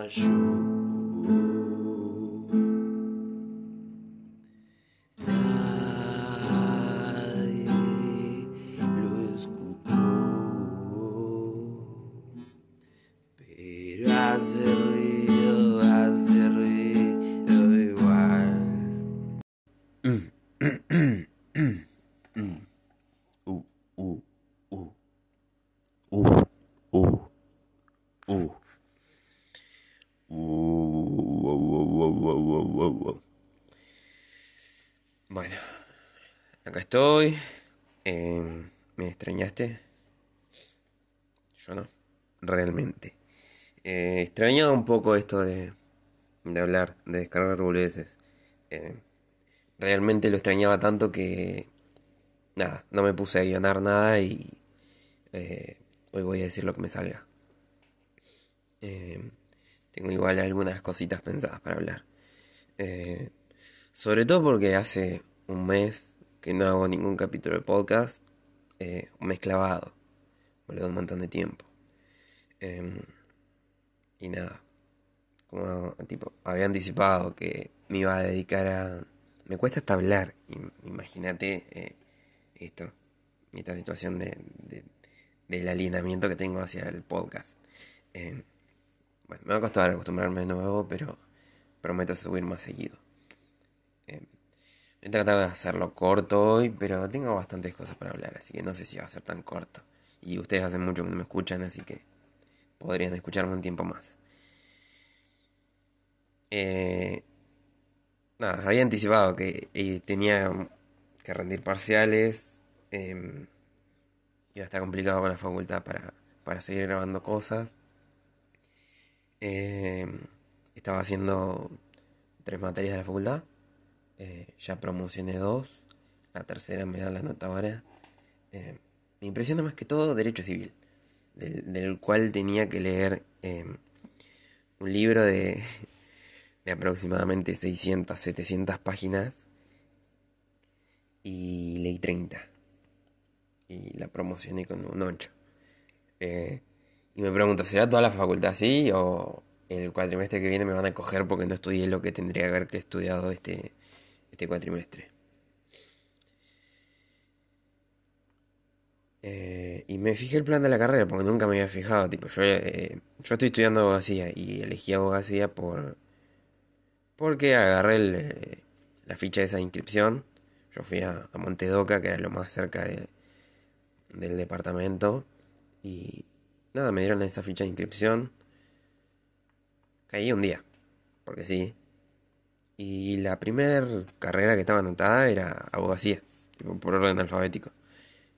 acho. Bueno, acá estoy. Em, ¿Me extrañaste? Yo no, realmente. Eh, extrañaba un poco esto de, de hablar, de descargar boludeces. Em, realmente lo extrañaba tanto que. Nada, no me puse a guionar nada y. eh, hoy voy a decir lo que me salga. Em, tengo igual algunas cositas pensadas para hablar. Eh, sobre todo porque hace un mes que no hago ningún capítulo de podcast. eh, un mes clavado. Un montón de tiempo. Em, y nada. Como tipo, había anticipado que me iba a dedicar a. Me cuesta hasta hablar. im- Imagínate eh, esto. Esta situación de, de- del alienamiento que tengo hacia el podcast. Em, bueno, me va a costar acostumbrarme de nuevo, pero prometo subir más seguido. Em, voy a tratar de hacerlo corto hoy, pero tengo bastantes cosas para hablar, así que no sé si va a ser tan corto. Y ustedes hacen mucho que no me escuchan, así que podrían escucharme un tiempo más. Eh, nada, había anticipado que eh, tenía que rendir parciales. em, iba a estar complicado con la facultad para, para seguir grabando cosas. Em, estaba haciendo tres materias de la facultad. eh, ya promocioné dos. La tercera me da la nota ahora. Eh, me impresiona más que todo Derecho Civil, del, cual tenía que leer em, un libro de, de aproximadamente 600, 700 páginas y leí 30. Y la promocioné con un 8. Eh, y me pregunto, ¿será toda la facultad así o el cuatrimestre que viene me van a coger porque no estudié lo que tendría que haber estudiado este, este cuatrimestre? Eh, y me fijé el plan de la carrera porque nunca me había fijado. Tipo, yo, eh, yo estoy estudiando abogacía y elegí abogacía por porque agarré eh, la ficha de esa inscripción. Yo fui a, a Montedoca, que era lo más cerca de- del departamento. Y nada, me dieron esa ficha de inscripción. Caí un día, porque sí. Y la primera carrera que estaba anotada era abogacía, por orden alfabético.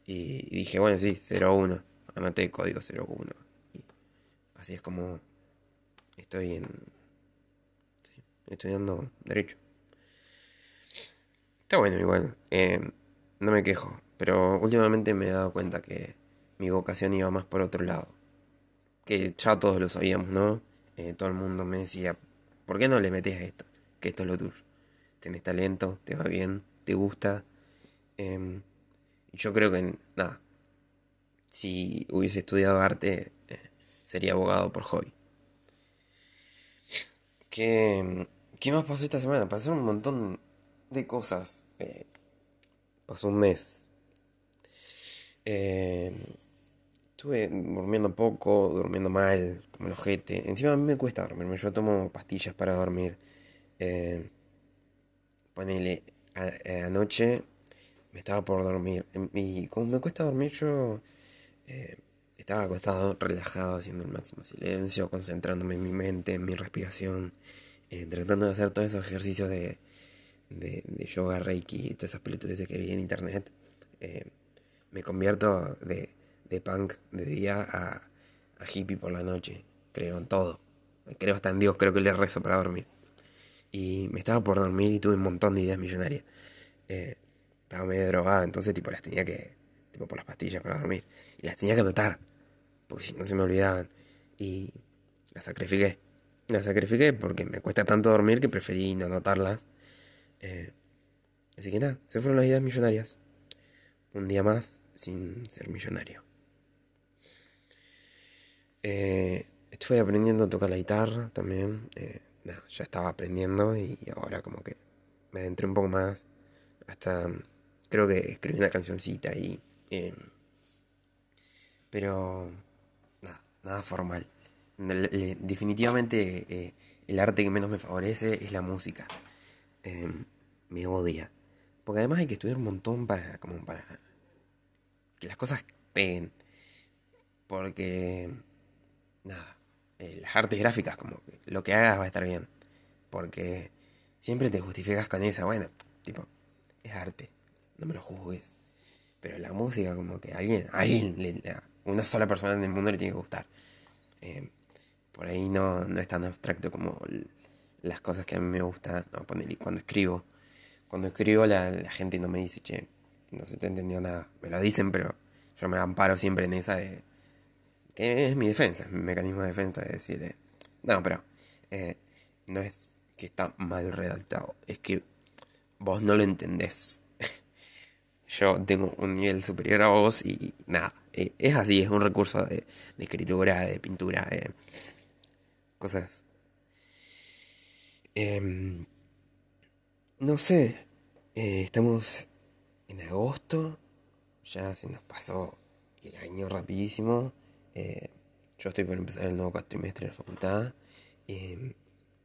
Y, y dije, bueno, sí, 01. Anoté código 01. Y así es como estoy en. Sí, estudiando Derecho. Está bueno, igual. eh, no me quejo. Pero últimamente me he dado cuenta que mi vocación iba más por otro lado. Que ya todos lo sabíamos, ¿no? Eh, todo el mundo me decía, ¿por qué no le metes a esto? Que esto es lo tuyo. Tenés talento, te va bien, te gusta. y yo creo que, nada, si hubiese estudiado arte, eh, sería abogado por hobby. ¿Qué, qué más pasó esta semana? Pasaron un montón de cosas. eh, pasó un mes. Eh, estuve durmiendo poco, durmiendo mal, como el ojete. Encima a mí me cuesta dormirme. Yo tomo pastillas para dormir. Eh, ponele, a- eh, anoche me estaba por dormir. Y como me cuesta dormir, yo eh, estaba acostado, relajado, haciendo el máximo silencio, concentrándome en mi mente, en mi respiración, eh, tratando de hacer todos esos ejercicios de, de, yoga, reiki todas esas pelotudeces que vi en internet. Eh, me convierto de, de punk de día a, hippie por la noche. Creo en todo. Creo hasta en Dios, creo que le rezo para dormir. Y me estaba por dormir y tuve un montón de ideas millonarias. Eh, estaba medio drogado, entonces tipo las tenía que, tipo por las pastillas para dormir. Y las tenía que anotar, porque si no se me olvidaban. Y las sacrifiqué. Las sacrifiqué porque me cuesta tanto dormir que preferí no anotarlas. Eh, así que nada, se fueron las ideas millonarias. Un día más sin ser millonario. Eh, estuve aprendiendo a tocar la guitarra también. Eh, ya estaba aprendiendo y ahora como que me adentré un poco más. Hasta creo que escribí una cancioncita ahí. Eh, pero nada, nada formal. Definitivamente eh, el arte que menos me favorece es la música. Em, me odia. Porque además hay que estudiar un montón para, como para que las cosas peguen. Porque, nada, eh, las artes gráficas, como que lo que hagas va a estar bien. Porque siempre te justificas con esa, bueno, tipo, es arte, no me lo juzgues. Pero la música, como que alguien, alguien, una sola persona en el mundo le tiene que gustar. Eh, por ahí no, no es tan abstracto como las cosas que a mí me gustan. No, cuando escribo. Cuando escribo la, la, gente no me dice, che, no se te entendió nada. Me lo dicen, pero yo me amparo siempre en esa de... Que es mi defensa, mi mecanismo de defensa de decir, eh, no, pero eh, no es que está mal redactado, es que vos no lo entendés. yo tengo un nivel superior a vos y nada, eh, es así, es un recurso de, de escritura, de pintura, cosas. Em, no sé, estamos en agosto, ya se nos pasó el año rapidísimo. Eh, yo estoy por empezar el nuevo cuatrimestre de la facultad. Em,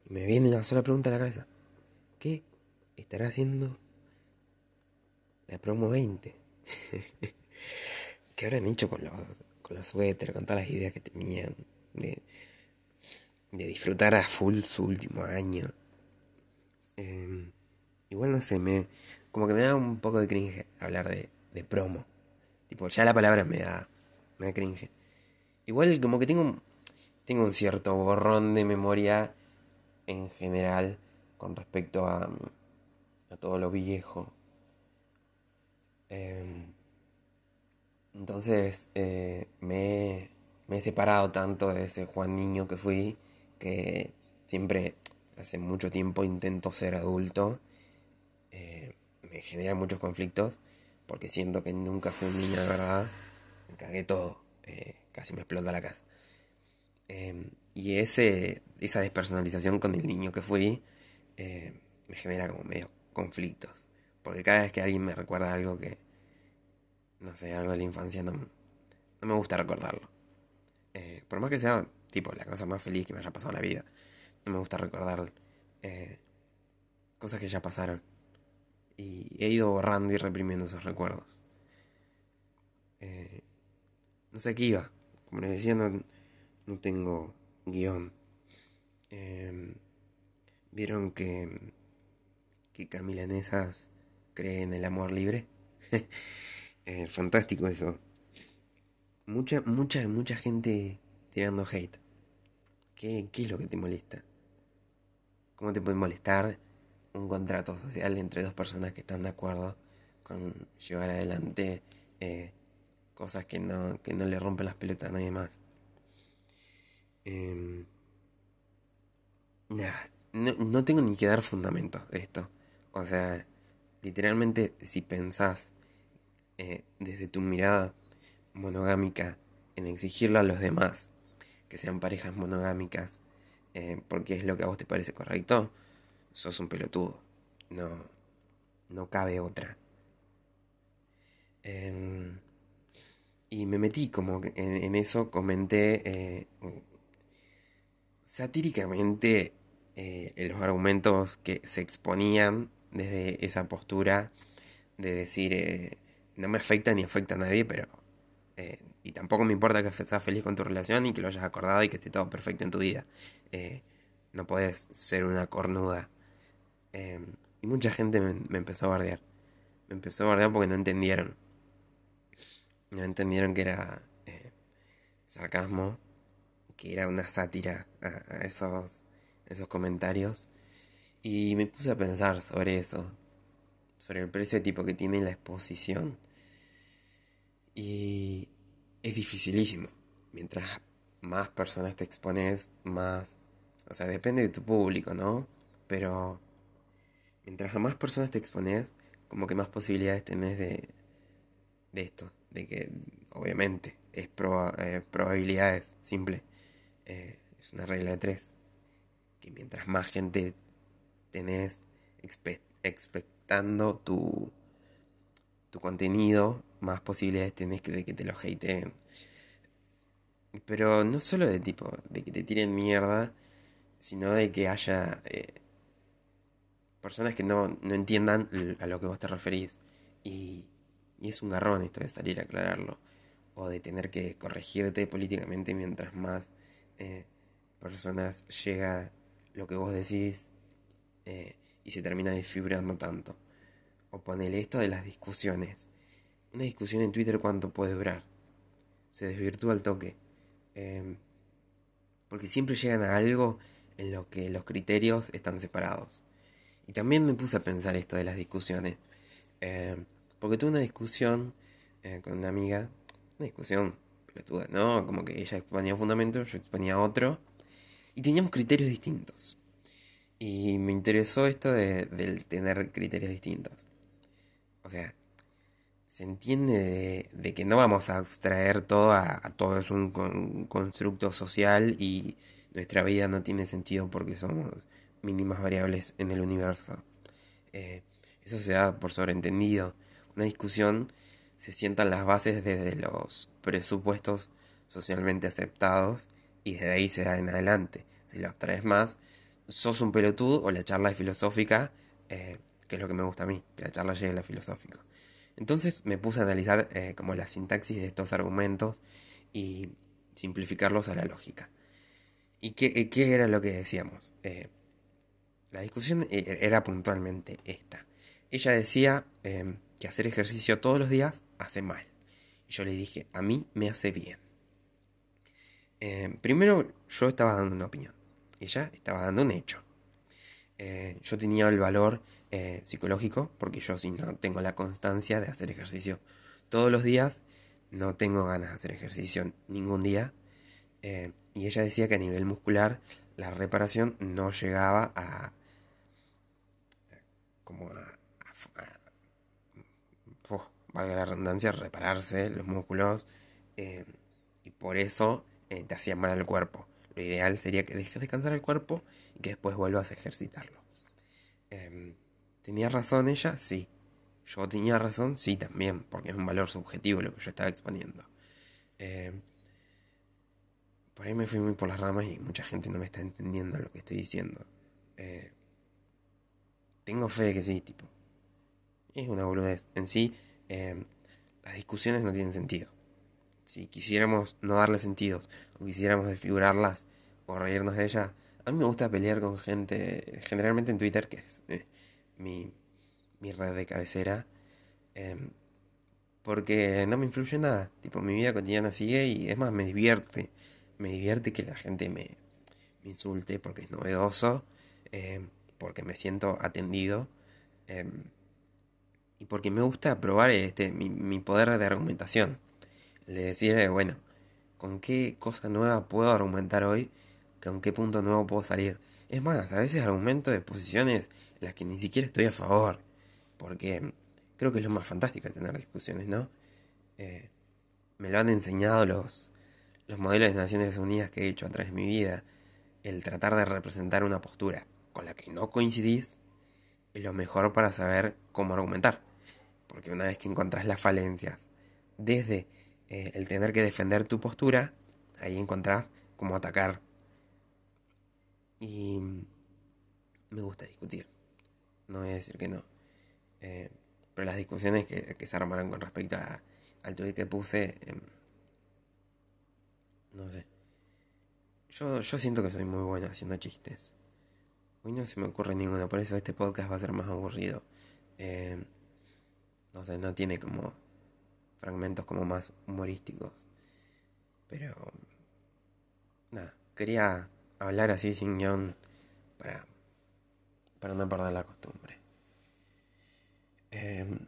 y me viene una sola pregunta a la cabeza. ¿Qué estará haciendo la promo 20? ¿Qué habrán hecho con los, con los suéteres, con todas las ideas que tenían? De, de disfrutar a full su último año. Em, igual no sé, me, como que me da un poco de cringe hablar de, de promo. Tipo, ya la palabra me da, me da cringe. Igual como que tengo, tengo un cierto borrón de memoria en general con respecto a, a todo lo viejo. Em, entonces eh, me, me he separado tanto de ese Juan Niño que fui que siempre, hace mucho tiempo intento ser adulto, eh, me genera muchos conflictos, porque siento que nunca fui un niño de verdad, me cagué todo, eh, casi me explota la casa. Em, y ese, esa despersonalización con el niño que fui eh, me genera como medio conflictos. Porque cada vez que alguien me recuerda algo que, no sé, algo de la infancia, no, no me gusta recordarlo. por más que sea tipo, la cosa más feliz que me haya pasado en la vida. No me gusta recordar eh, cosas que ya pasaron. Y he ido borrando y reprimiendo esos recuerdos. Eh, no sé qué iba. Como les decía, no, tengo guion. Em, Vieron que, que Camila Nesas cree en el amor libre. eh, fantástico eso. Mucha, mucha, mucha gente tirando hate. ¿Qué, ¿Qué es lo que te molesta? ¿Cómo te puede molestar un contrato social entre dos personas que están de acuerdo con llevar adelante eh, cosas que no, que no le rompen las pelotas a nadie más? Em, no, no tengo ni que dar fundamentos de esto. O sea, literalmente si pensás eh, desde tu mirada monogámica en exigirlo a los demás que sean parejas monogámicas eh, porque es lo que a vos te parece correcto, sos un pelotudo. No, no cabe otra. Em, y me metí como en, eso, comenté eh, satíricamente eh, los argumentos que se exponían desde esa postura de decir no me afecta ni afecta a nadie, pero y tampoco me importa que seas feliz con tu relación y que lo hayas acordado y que esté todo perfecto en tu vida. Eh, no podés ser una cornuda. Y mucha gente me, empezó a bardear. Me empezó a bardear porque no entendieron. No entendieron que era eh, sarcasmo, que era una sátira a, esos, esos comentarios. Y me puse a pensar sobre eso, sobre el precio de tipo que tiene la exposición. Y es dificilísimo. Mientras más personas te expones, más... O sea, depende de tu público, ¿no? Pero mientras más personas te expones, como que más posibilidades tenés de, de esto. De que, obviamente, es eh, probabilidades, simple. eh, es una regla de tres. Que mientras más gente tenés expectando tu, contenido, más posibilidades tenés de que te lo hateen. Pero no solo de tipo, de que te tiren mierda, sino de que haya eh, personas que no, no, entiendan a lo que vos te referís. Y, y, es un garrón esto de salir a aclararlo. O de tener que corregirte políticamente mientras más eh, personas llega lo que vos decís eh, y se termina desfibrando tanto. O ponele esto de las discusiones. Una discusión en Twitter cuánto puede durar. Se desvirtúa el toque. Em, porque siempre llegan a algo en lo que los criterios están separados. Y también me puse a pensar esto de las discusiones. Em, porque tuve una discusión eh, con una amiga, una discusión pelotuda, ¿no? Como que ella exponía un fundamento, yo exponía otro, y teníamos criterios distintos. Y me interesó esto de, del tener criterios distintos. O sea, se entiende de, que no vamos a abstraer todo a, todo es un, constructo social y nuestra vida no tiene sentido porque somos mínimas variables en el universo. Eh, eso se da por sobreentendido. Una discusión se sientan las bases desde los presupuestos socialmente aceptados y desde ahí se da en adelante. Si la abstraes más, sos un pelotudo o la charla es filosófica, eh, que es lo que me gusta a mí, que la charla llegue a lo filosófico. Entonces me puse a analizar eh, como la sintaxis de estos argumentos y simplificarlos a la lógica. ¿Y qué, eh, era lo que decíamos? La discusión era puntualmente esta. Ella decía que hacer ejercicio todos los días hace mal. Y yo le dije, a mí me hace bien. primero yo estaba dando una opinión. Ella estaba dando un hecho. yo tenía el valor eh, psicológico, porque yo si no tengo la constancia de hacer ejercicio todos los días, no tengo ganas de hacer ejercicio ningún día. Eh, y ella decía que a nivel muscular la reparación no llegaba a... como a... valga la redundancia, repararse los músculos. Eh, y por eso te hacía mal al cuerpo. Lo ideal sería que dejes descansar el cuerpo y que después vuelvas a ejercitarlo. Em, ¿Tenía razón ella? Sí. ¿Yo tenía razón? Sí, también, porque es un valor subjetivo lo que yo estaba exponiendo. Eh, por ahí me fui muy por las ramas y mucha gente no me está entendiendo lo que estoy diciendo. Eh, tengo fe de que sí, tipo. Es una boludez. En sí, eh, las discusiones no tienen sentido. Si quisiéramos no darle sentidos, o quisiéramos desfigurarlas, o reírnos de ellas, a mí me gusta pelear con gente, generalmente en Twitter, que es mi, mi red de cabecera. Em, porque no me influye nada. Tipo, mi vida cotidiana sigue y es más, me divierte. Me divierte que la gente me, me insulte porque es novedoso, em, porque me siento atendido y porque me gusta probar este, mi, mi poder de argumentación. De decir, eh, bueno, ¿con qué cosa nueva puedo argumentar hoy? ¿Con qué punto nuevo puedo salir? Es más, a veces argumento de posiciones en las que ni siquiera estoy a favor. Porque creo que es lo más fantástico de tener discusiones, ¿no? Eh, me lo han enseñado los, los modelos de Naciones Unidas que he hecho a través de mi vida. El tratar de representar una postura con la que no coincidís es lo mejor para saber cómo argumentar. Porque una vez que encontrás las falencias, desde eh, el tener que defender tu postura, ahí encontrás cómo atacar y me gusta discutir. No voy a decir que no. Eh, pero las discusiones que, se armaron con respecto a, al tweet que puse, em, no sé. Yo, yo siento que soy muy bueno haciendo chistes. Hoy no se me ocurre ninguno, por eso este podcast va a ser más aburrido. Em, no sé, no tiene como fragmentos como más humorísticos. Pero... Nada, quería hablar así sin guion para, para no perder la costumbre. Em,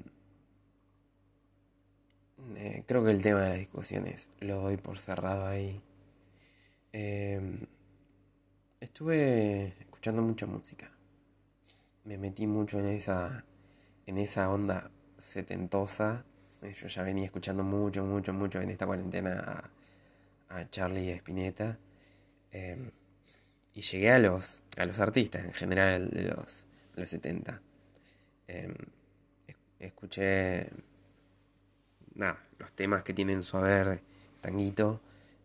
eh, creo que el tema de las discusiones lo doy por cerrado ahí. Em, estuve escuchando mucha música. Me metí mucho en esa, en esa onda setentosa. Yo ya venía escuchando mucho, mucho, mucho en esta cuarentena a, a Charlie Spinetta. Em, y llegué a los, a los artistas en general de los, de los 70. Em, escuché nada, los temas que tienen su haber tanguito.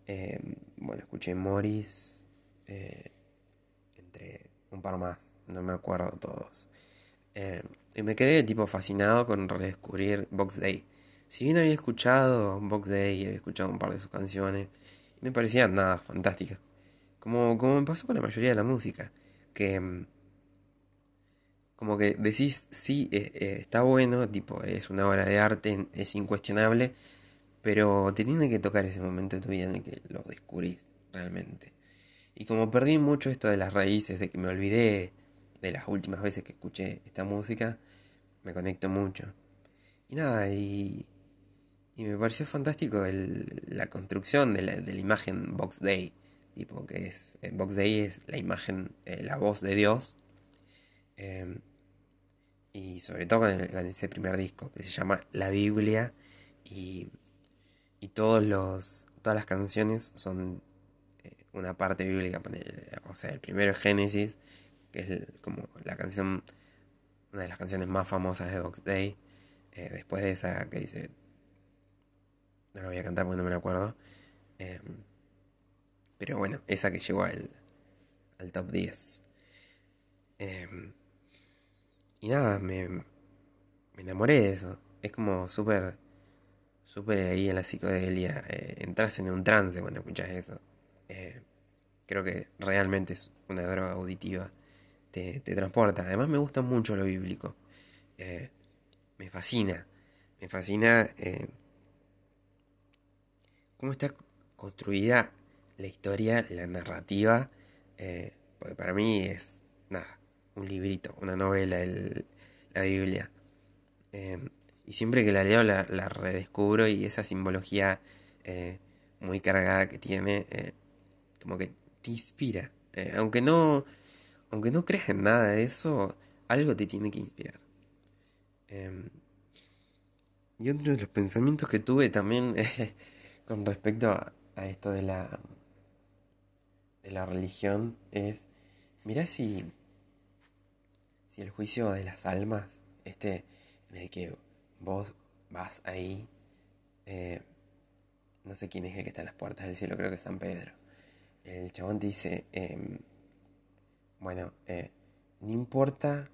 Em, bueno, escuché Morris, eh, entre un par más, no me acuerdo todos. Y me quedé tipo fascinado con redescubrir Box Day. Si bien había escuchado Box Day había escuchado un par de sus canciones, me parecían nada fantásticas. Como, como me pasó con la mayoría de la música. Que mm, como que decís, sí, eh, eh, está bueno, tipo, es una obra de arte, es incuestionable, pero te que tocar ese momento de tu vida en el que lo descubrís realmente. Y como perdí mucho esto de las raíces, de que me olvidé de las últimas veces que escuché esta música, me conecto mucho. Y nada, y, y me pareció fantástico el, la construcción de la, de imagen Box Day. Tipo, que es. Eh, Box Day es la imagen, eh, la voz de Dios. Eh, y sobre todo con, ese primer disco que se llama La Biblia. Y, y todos los, todas las canciones son eh, una parte bíblica. O sea, el primero es Génesis, que es como la canción, una de las canciones más famosas de Box Day. Eh, después de esa que dice, no la voy a cantar porque no me la acuerdo. Em, pero bueno, esa que llegó al, al top 10. Em, y nada, me, me enamoré de eso. Es como súper, súper ahí en la psicodelia. Eh, entras en un trance cuando escuchas eso. Eh, creo que realmente es una droga auditiva te, transporta. Además me gusta mucho lo bíblico. Eh, me fascina. Me fascina eh, cómo está construida la historia, la narrativa. Eh, porque para mí es, nada, un librito, una novela, la Biblia. y siempre que la leo la, redescubro y esa simbología muy cargada que tiene, como que te inspira. aunque no aunque no creas en nada de eso, algo te tiene que inspirar. Em, y otro de los pensamientos que tuve también con respecto a, esto de la, de la religión es, mira si, si el juicio de las almas, este en el que vos vas ahí, eh, no sé quién es el que está en las puertas del cielo, creo que es San Pedro. El chabón te dice, em, bueno, eh, no importa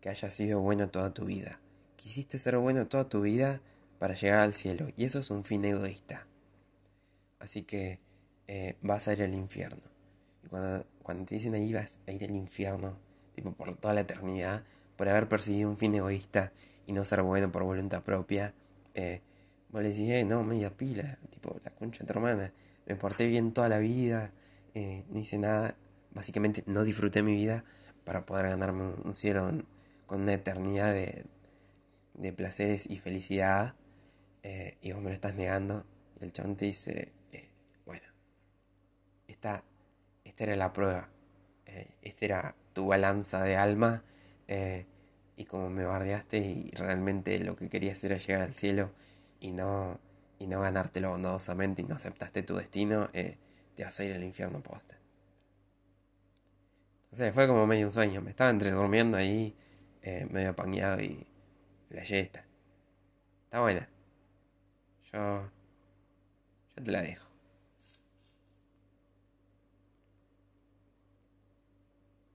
que hayas sido bueno toda tu vida. Quisiste ser bueno toda tu vida para llegar al cielo. Y eso es un fin egoísta. Así que eh, vas a ir al infierno. Y cuando, te dicen ahí vas a ir al infierno, tipo por toda la eternidad, por haber perseguido un fin egoísta y no ser bueno por voluntad propia, eh, vos le eh, no, media pila, tipo, la concha de tu hermana, me porté bien toda la vida, eh, no hice nada, Básicamente no disfruté mi vida para poder ganarme un cielo con una eternidad de, de placeres y felicidad. Eh, y vos me lo estás negando. El chabón te dice, eh, bueno, esta, esta era la prueba. Eh, esta era tu balanza de alma. y como me bardeaste y realmente lo que querías era llegar al cielo y no, y no ganártelo bondadosamente y no aceptaste tu destino, te vas a ir al infierno posta. O sea, fue como medio un sueño. Me estaba entre durmiendo ahí, eh, medio apañado y la esta. Está buena. Yo. Yo te la dejo.